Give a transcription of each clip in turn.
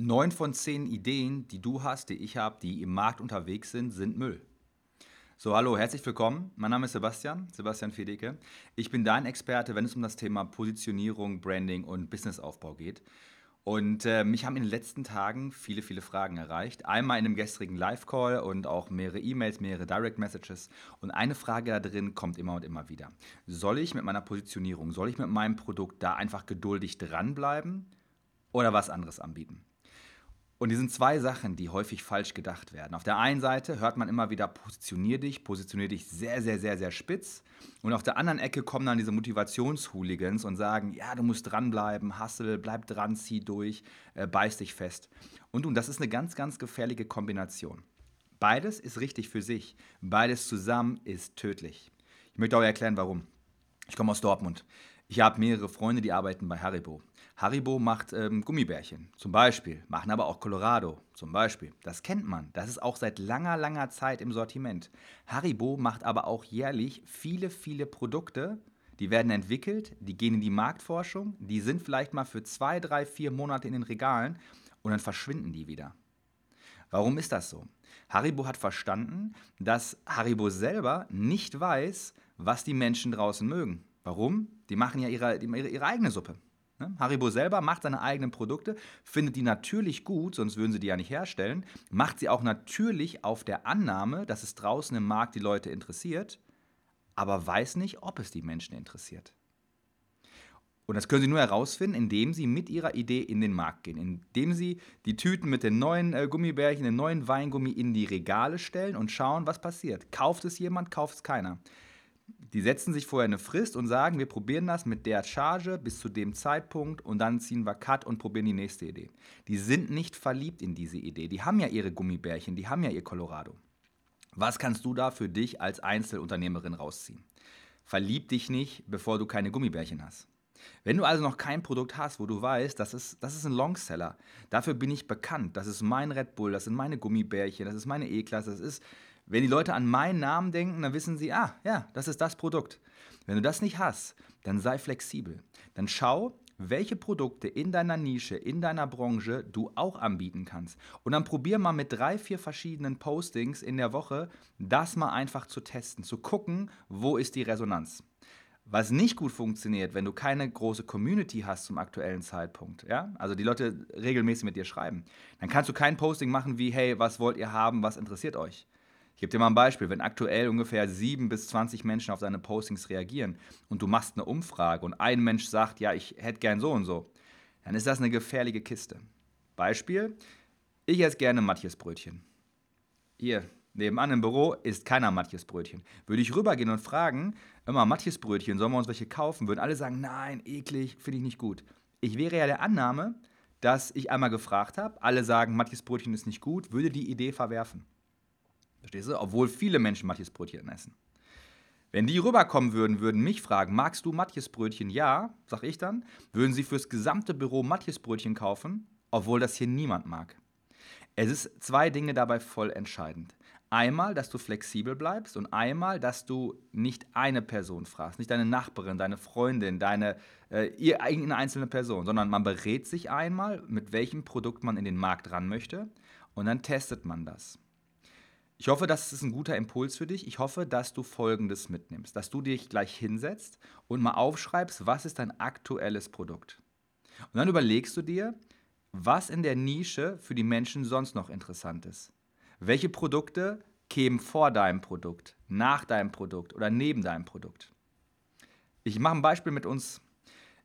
Neun von zehn Ideen, die du hast, die ich habe, die im Markt unterwegs sind, sind Müll. So, hallo, herzlich willkommen. Mein Name ist Sebastian, Sebastian Fedeke. Ich bin dein Experte, wenn es um das Thema Positionierung, Branding und Businessaufbau geht. Und äh, mich haben in den letzten Tagen viele, viele Fragen erreicht. Einmal in einem gestrigen Live-Call und auch mehrere E-Mails, mehrere Direct-Messages. Und eine Frage da drin kommt immer und immer wieder. Soll ich mit meiner Positionierung, soll ich mit meinem Produkt da einfach geduldig dranbleiben oder was anderes anbieten? Und die sind zwei Sachen, die häufig falsch gedacht werden. Auf der einen Seite hört man immer wieder, positionier dich, positionier dich sehr, sehr, sehr, sehr spitz. Und auf der anderen Ecke kommen dann diese Motivationshooligans und sagen, ja, du musst dranbleiben, hustle, bleib dran, zieh durch, äh, beiß dich fest. Und, und das ist eine ganz, ganz gefährliche Kombination. Beides ist richtig für sich. Beides zusammen ist tödlich. Ich möchte auch erklären, warum. Ich komme aus Dortmund. Ich habe mehrere Freunde, die arbeiten bei Haribo. Haribo macht ähm, Gummibärchen, zum Beispiel, machen aber auch Colorado, zum Beispiel. Das kennt man. Das ist auch seit langer, langer Zeit im Sortiment. Haribo macht aber auch jährlich viele, viele Produkte, die werden entwickelt, die gehen in die Marktforschung, die sind vielleicht mal für zwei, drei, vier Monate in den Regalen und dann verschwinden die wieder. Warum ist das so? Haribo hat verstanden, dass Haribo selber nicht weiß, was die Menschen draußen mögen. Warum? Die machen ja ihre, ihre, ihre eigene Suppe. Ne? Haribo selber macht seine eigenen Produkte, findet die natürlich gut, sonst würden sie die ja nicht herstellen, macht sie auch natürlich auf der Annahme, dass es draußen im Markt die Leute interessiert, aber weiß nicht, ob es die Menschen interessiert. Und das können Sie nur herausfinden, indem Sie mit Ihrer Idee in den Markt gehen, indem Sie die Tüten mit den neuen äh, Gummibärchen, den neuen Weingummi in die Regale stellen und schauen, was passiert. Kauft es jemand, kauft es keiner. Die setzen sich vorher eine Frist und sagen, wir probieren das mit der Charge bis zu dem Zeitpunkt und dann ziehen wir Cut und probieren die nächste Idee. Die sind nicht verliebt in diese Idee. Die haben ja ihre Gummibärchen, die haben ja ihr Colorado. Was kannst du da für dich als Einzelunternehmerin rausziehen? Verlieb dich nicht, bevor du keine Gummibärchen hast. Wenn du also noch kein Produkt hast, wo du weißt, das ist, das ist ein Longseller, dafür bin ich bekannt, das ist mein Red Bull, das sind meine Gummibärchen, das ist meine E-Klasse, das ist wenn die Leute an meinen Namen denken, dann wissen sie, ah, ja, das ist das Produkt. Wenn du das nicht hast, dann sei flexibel. Dann schau, welche Produkte in deiner Nische, in deiner Branche du auch anbieten kannst. Und dann probier mal mit drei, vier verschiedenen Postings in der Woche, das mal einfach zu testen, zu gucken, wo ist die Resonanz. Was nicht gut funktioniert, wenn du keine große Community hast zum aktuellen Zeitpunkt, ja, also die Leute regelmäßig mit dir schreiben, dann kannst du kein Posting machen wie, hey, was wollt ihr haben, was interessiert euch? Ich gebe dir mal ein Beispiel. Wenn aktuell ungefähr 7 bis 20 Menschen auf deine Postings reagieren und du machst eine Umfrage und ein Mensch sagt, ja, ich hätte gern so und so, dann ist das eine gefährliche Kiste. Beispiel, ich esse gerne Matjesbrötchen. Hier, nebenan im Büro ist keiner Matjesbrötchen. Würde ich rübergehen und fragen, immer Matjesbrötchen, sollen wir uns welche kaufen? Würden alle sagen, nein, eklig, finde ich nicht gut. Ich wäre ja der Annahme, dass ich einmal gefragt habe, alle sagen, Matjesbrötchen ist nicht gut, würde die Idee verwerfen. Verstehst du? Obwohl viele Menschen Matjes Brötchen essen. Wenn die rüberkommen würden, würden mich fragen, magst du Matjes Brötchen? Ja, sag ich dann. Würden sie fürs gesamte Büro Matjes Brötchen kaufen, obwohl das hier niemand mag. Es ist zwei Dinge dabei voll entscheidend. Einmal, dass du flexibel bleibst und einmal, dass du nicht eine Person fragst, nicht deine Nachbarin, deine Freundin, deine äh, irgendeine einzelne Person, sondern man berät sich einmal, mit welchem Produkt man in den Markt ran möchte und dann testet man das. Ich hoffe, das ist ein guter Impuls für dich. Ich hoffe, dass du Folgendes mitnimmst, dass du dich gleich hinsetzt und mal aufschreibst, was ist dein aktuelles Produkt. Und dann überlegst du dir, was in der Nische für die Menschen sonst noch interessant ist. Welche Produkte kämen vor deinem Produkt, nach deinem Produkt oder neben deinem Produkt. Ich mache ein Beispiel mit uns.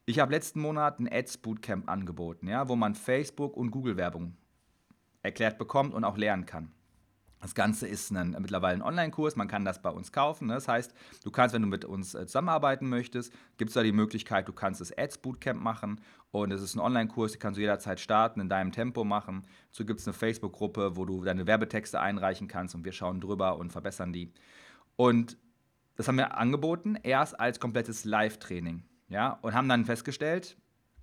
Ich habe letzten Monat ein Ads Bootcamp angeboten, ja, wo man Facebook und Google Werbung erklärt bekommt und auch lernen kann. Das Ganze ist ein, mittlerweile ein Online-Kurs, man kann das bei uns kaufen. Ne? Das heißt, du kannst, wenn du mit uns äh, zusammenarbeiten möchtest, gibt es da die Möglichkeit, du kannst das Ads Bootcamp machen und es ist ein Online-Kurs, den kannst du jederzeit starten, in deinem Tempo machen. Dazu gibt es eine Facebook-Gruppe, wo du deine Werbetexte einreichen kannst und wir schauen drüber und verbessern die. Und das haben wir angeboten, erst als komplettes Live-Training. Ja, und haben dann festgestellt,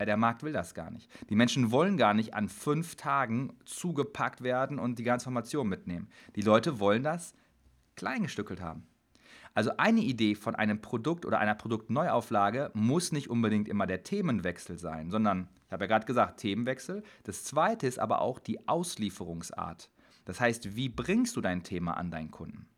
der Markt will das gar nicht. Die Menschen wollen gar nicht an fünf Tagen zugepackt werden und die ganze Information mitnehmen. Die Leute wollen das kleingestückelt haben. Also eine Idee von einem Produkt oder einer Produktneuauflage muss nicht unbedingt immer der Themenwechsel sein, sondern Ich habe ja gerade gesagt, Themenwechsel. Das zweite ist aber auch die Auslieferungsart. Das heißt, wie bringst du dein Thema an deinen Kunden?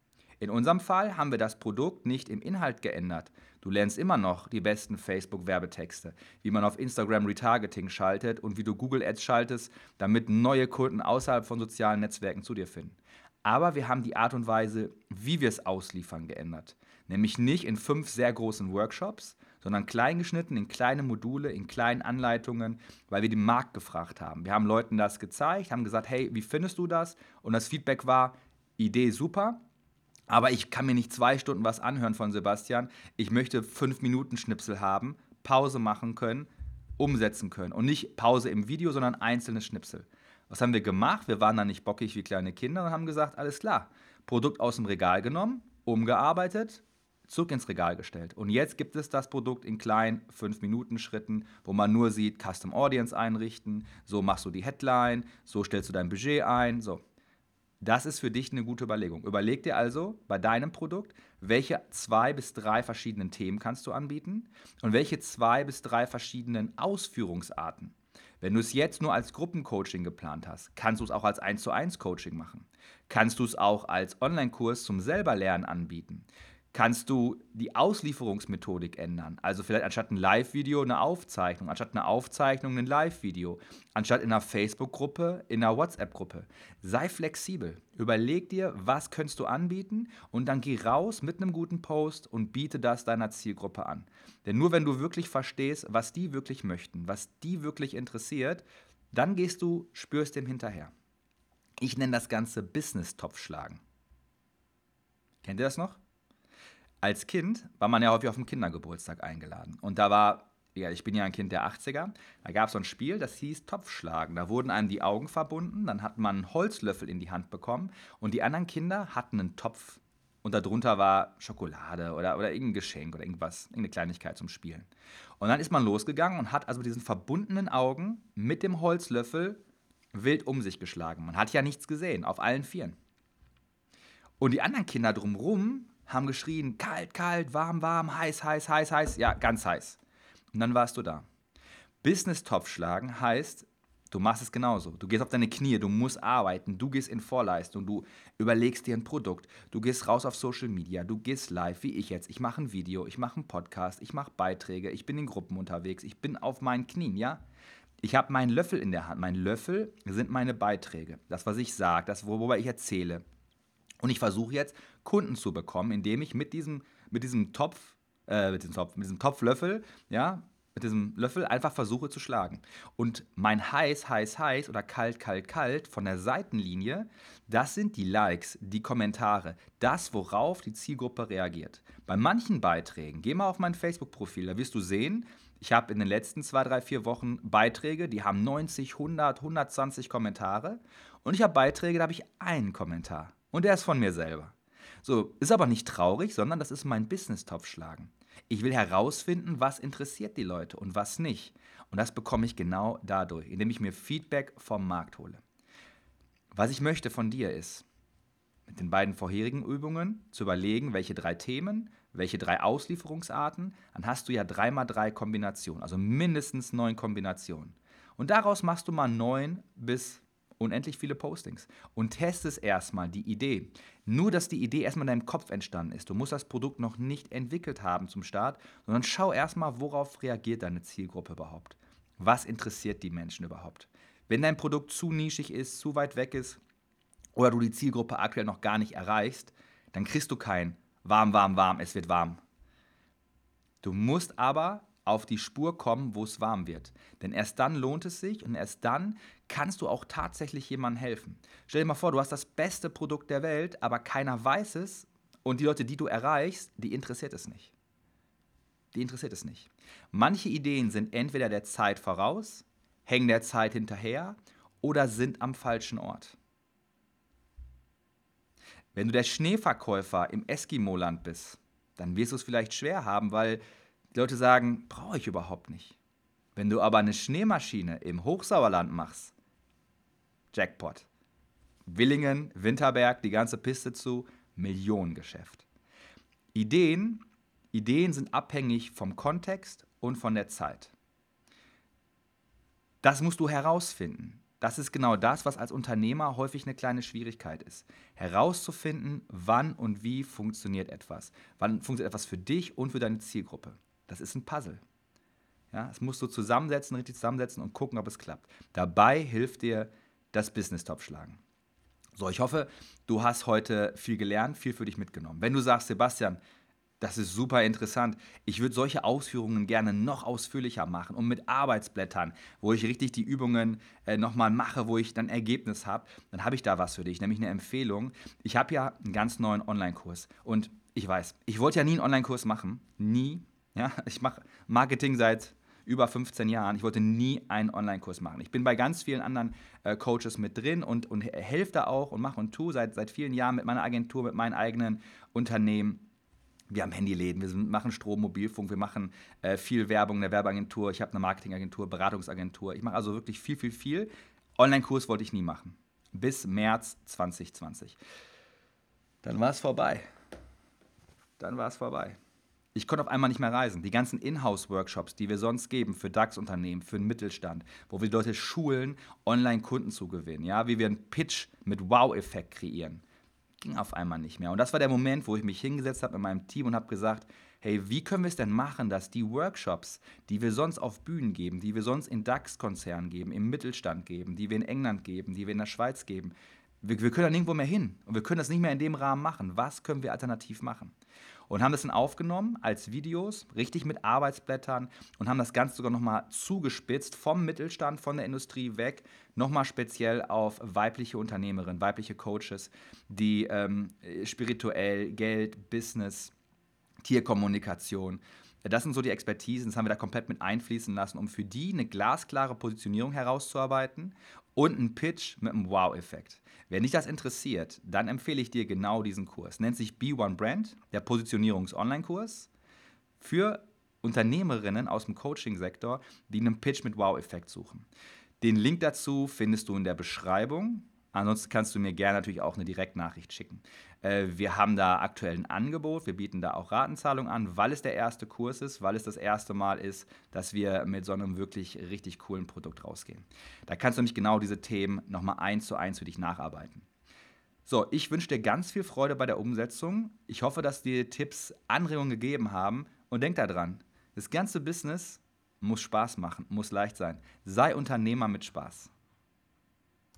In unserem Fall haben wir das Produkt nicht im Inhalt geändert. Du lernst immer noch die besten Facebook-Werbetexte, wie man auf Instagram Retargeting schaltet und wie du Google Ads schaltest, damit neue Kunden außerhalb von sozialen Netzwerken zu dir finden. Aber wir haben die Art und Weise, wie wir es ausliefern, geändert. Nämlich nicht in fünf sehr großen Workshops, sondern klein geschnitten in kleine Module, in kleinen Anleitungen, weil wir den Markt gefragt haben. Wir haben Leuten das gezeigt, haben gesagt, hey, wie findest du das? Und das Feedback war, Idee super, aber ich kann mir nicht zwei Stunden was anhören von Sebastian. Ich möchte fünf Minuten Schnipsel haben, Pause machen können, umsetzen können. Und nicht Pause im Video, sondern einzelne Schnipsel. Was haben wir gemacht? Wir waren da nicht bockig wie kleine Kinder und haben gesagt, alles klar. Produkt aus dem Regal genommen, umgearbeitet, zurück ins Regal gestellt. Und jetzt gibt es das Produkt in kleinen 5-Minuten-Schritten, wo man nur sieht, Custom Audience einrichten, so machst du die Headline, so stellst du dein Budget ein, so. Das ist für dich eine gute Überlegung. Überleg dir also bei deinem Produkt, welche zwei bis drei verschiedenen Themen kannst du anbieten und welche zwei bis drei verschiedenen Ausführungsarten. Wenn du es jetzt nur als Gruppencoaching geplant hast, kannst du es auch als 1 zu 1 Coaching machen. Kannst du es auch als Online-Kurs zum Selberlernen anbieten kannst du die Auslieferungsmethodik ändern. Also vielleicht anstatt ein Live-Video eine Aufzeichnung, anstatt eine Aufzeichnung ein Live-Video, anstatt in einer Facebook-Gruppe, in einer WhatsApp-Gruppe. Sei flexibel. Überleg dir, was könntest du anbieten und dann geh raus mit einem guten Post und biete das deiner Zielgruppe an. Denn nur wenn du wirklich verstehst, was die wirklich möchten, was die wirklich interessiert, dann gehst du, spürst dem hinterher. Ich nenne das Ganze Business-Topf schlagen. Kennt ihr das noch? Als Kind war man ja häufig auf dem Kindergeburtstag eingeladen. Und da war, ja, ich bin ja ein Kind der 80er, da gab es so ein Spiel, das hieß Topfschlagen. Da wurden einem die Augen verbunden, dann hat man einen Holzlöffel in die Hand bekommen und die anderen Kinder hatten einen Topf und darunter war Schokolade oder, oder irgendein Geschenk oder irgendwas, irgendeine Kleinigkeit zum Spielen. Und dann ist man losgegangen und hat also mit diesen verbundenen Augen mit dem Holzlöffel wild um sich geschlagen. Man hat ja nichts gesehen, auf allen Vieren. Und die anderen Kinder drumherum haben geschrien, kalt, kalt, warm, warm, heiß, heiß, heiß, heiß, ja, ganz heiß. Und dann warst du da. Business-Topf schlagen heißt, du machst es genauso. Du gehst auf deine Knie, du musst arbeiten, du gehst in Vorleistung, du überlegst dir ein Produkt, du gehst raus auf Social Media, du gehst live, wie ich jetzt. Ich mache ein Video, ich mache einen Podcast, ich mache Beiträge, ich bin in Gruppen unterwegs, ich bin auf meinen Knien, ja? Ich habe meinen Löffel in der Hand. Mein Löffel sind meine Beiträge. Das, was ich sage, das, worüber ich erzähle. Und ich versuche jetzt, Kunden zu bekommen, indem ich mit diesem, mit diesem Topf, äh, mit diesem Topf, mit diesem Topflöffel, ja, mit diesem Löffel einfach versuche zu schlagen. Und mein heiß, heiß, heiß oder kalt, kalt, kalt von der Seitenlinie, das sind die Likes, die Kommentare, das, worauf die Zielgruppe reagiert. Bei manchen Beiträgen, geh mal auf mein Facebook-Profil, da wirst du sehen, ich habe in den letzten zwei, drei, vier Wochen Beiträge, die haben 90, 100, 120 Kommentare. Und ich habe Beiträge, da habe ich einen Kommentar. Und der ist von mir selber. So, ist aber nicht traurig, sondern das ist mein Business-Topf schlagen. Ich will herausfinden, was interessiert die Leute und was nicht. Und das bekomme ich genau dadurch, indem ich mir Feedback vom Markt hole. Was ich möchte von dir ist, mit den beiden vorherigen Übungen zu überlegen, welche drei Themen, welche drei Auslieferungsarten, dann hast du ja dreimal drei Kombinationen, also mindestens neun Kombinationen. Und daraus machst du mal neun bis unendlich viele Postings und testest erstmal die Idee. Nur, dass die Idee erstmal in deinem Kopf entstanden ist. Du musst das Produkt noch nicht entwickelt haben zum Start, sondern schau erstmal, worauf reagiert deine Zielgruppe überhaupt. Was interessiert die Menschen überhaupt? Wenn dein Produkt zu nischig ist, zu weit weg ist oder du die Zielgruppe aktuell noch gar nicht erreichst, dann kriegst du kein warm, warm, warm, es wird warm. Du musst aber auf die Spur kommen, wo es warm wird. Denn erst dann lohnt es sich und erst dann kannst du auch tatsächlich jemandem helfen. Stell dir mal vor, du hast das beste Produkt der Welt, aber keiner weiß es und die Leute, die du erreichst, die interessiert es nicht. Die interessiert es nicht. Manche Ideen sind entweder der Zeit voraus, hängen der Zeit hinterher oder sind am falschen Ort. Wenn du der Schneeverkäufer im Eskimo-Land bist, dann wirst du es vielleicht schwer haben, weil die Leute sagen, brauche ich überhaupt nicht. Wenn du aber eine Schneemaschine im Hochsauerland machst, Jackpot. Willingen, Winterberg, die ganze Piste zu, Millionengeschäft. Ideen, Ideen sind abhängig vom Kontext und von der Zeit. Das musst du herausfinden. Das ist genau das, was als Unternehmer häufig eine kleine Schwierigkeit ist. Herauszufinden, wann und wie funktioniert etwas. Wann funktioniert etwas für dich und für deine Zielgruppe. Das ist ein Puzzle. Ja, das musst du zusammensetzen, richtig zusammensetzen und gucken, ob es klappt. Dabei hilft dir das Business-Top schlagen. So, ich hoffe, du hast heute viel gelernt, viel für dich mitgenommen. Wenn du sagst, Sebastian, das ist super interessant. Ich würde solche Ausführungen gerne noch ausführlicher machen und mit Arbeitsblättern, wo ich richtig die Übungen äh, nochmal mache, wo ich dann Ergebnis habe. Dann habe ich da was für dich, nämlich eine Empfehlung. Ich habe ja einen ganz neuen Online-Kurs und ich weiß, ich wollte ja nie einen Online-Kurs machen. Nie. Ja, ich mache Marketing seit über 15 Jahren. Ich wollte nie einen Online-Kurs machen. Ich bin bei ganz vielen anderen äh, Coaches mit drin und, und helfe da auch und mache und tue seit, seit vielen Jahren mit meiner Agentur, mit meinen eigenen Unternehmen. Wir haben Handyläden, wir machen Strom, Mobilfunk, wir machen äh, viel Werbung in der Werbeagentur, ich habe eine Marketingagentur, Beratungsagentur. Ich mache also wirklich viel, viel, viel. Online-Kurs wollte ich nie machen. Bis März 2020. Dann war es vorbei. Dann war es vorbei. Ich konnte auf einmal nicht mehr reisen. Die ganzen Inhouse-Workshops, die wir sonst geben für DAX-Unternehmen, für den Mittelstand, wo wir die Leute schulen, Online-Kunden zu gewinnen, ja, wie wir einen Pitch mit Wow-Effekt kreieren ging auf einmal nicht mehr. Und das war der Moment, wo ich mich hingesetzt habe mit meinem Team und habe gesagt, hey, wie können wir es denn machen, dass die Workshops, die wir sonst auf Bühnen geben, die wir sonst in DAX-Konzernen geben, im Mittelstand geben, die wir in England geben, die wir in der Schweiz geben, wir, wir können da nirgendwo mehr hin und wir können das nicht mehr in dem Rahmen machen. Was können wir alternativ machen? Und haben das dann aufgenommen als Videos, richtig mit Arbeitsblättern und haben das Ganze sogar nochmal zugespitzt vom Mittelstand, von der Industrie weg, nochmal speziell auf weibliche Unternehmerinnen, weibliche Coaches, die ähm, spirituell, Geld, Business, Tierkommunikation, das sind so die Expertisen, das haben wir da komplett mit einfließen lassen, um für die eine glasklare Positionierung herauszuarbeiten und einen Pitch mit einem Wow-Effekt. Wenn dich das interessiert, dann empfehle ich dir genau diesen Kurs. Nennt sich B1 Brand, der Positionierungs-Online-Kurs für Unternehmerinnen aus dem Coaching-Sektor, die einen Pitch mit Wow-Effekt suchen. Den Link dazu findest du in der Beschreibung. Ansonsten kannst du mir gerne natürlich auch eine Direktnachricht schicken. Äh, wir haben da aktuell ein Angebot, wir bieten da auch Ratenzahlung an, weil es der erste Kurs ist, weil es das erste Mal ist, dass wir mit so einem wirklich richtig coolen Produkt rausgehen. Da kannst du nämlich genau diese Themen nochmal eins zu eins für dich nacharbeiten. So, ich wünsche dir ganz viel Freude bei der Umsetzung. Ich hoffe, dass dir Tipps Anregungen gegeben haben und denk daran, das ganze Business muss Spaß machen, muss leicht sein. Sei Unternehmer mit Spaß.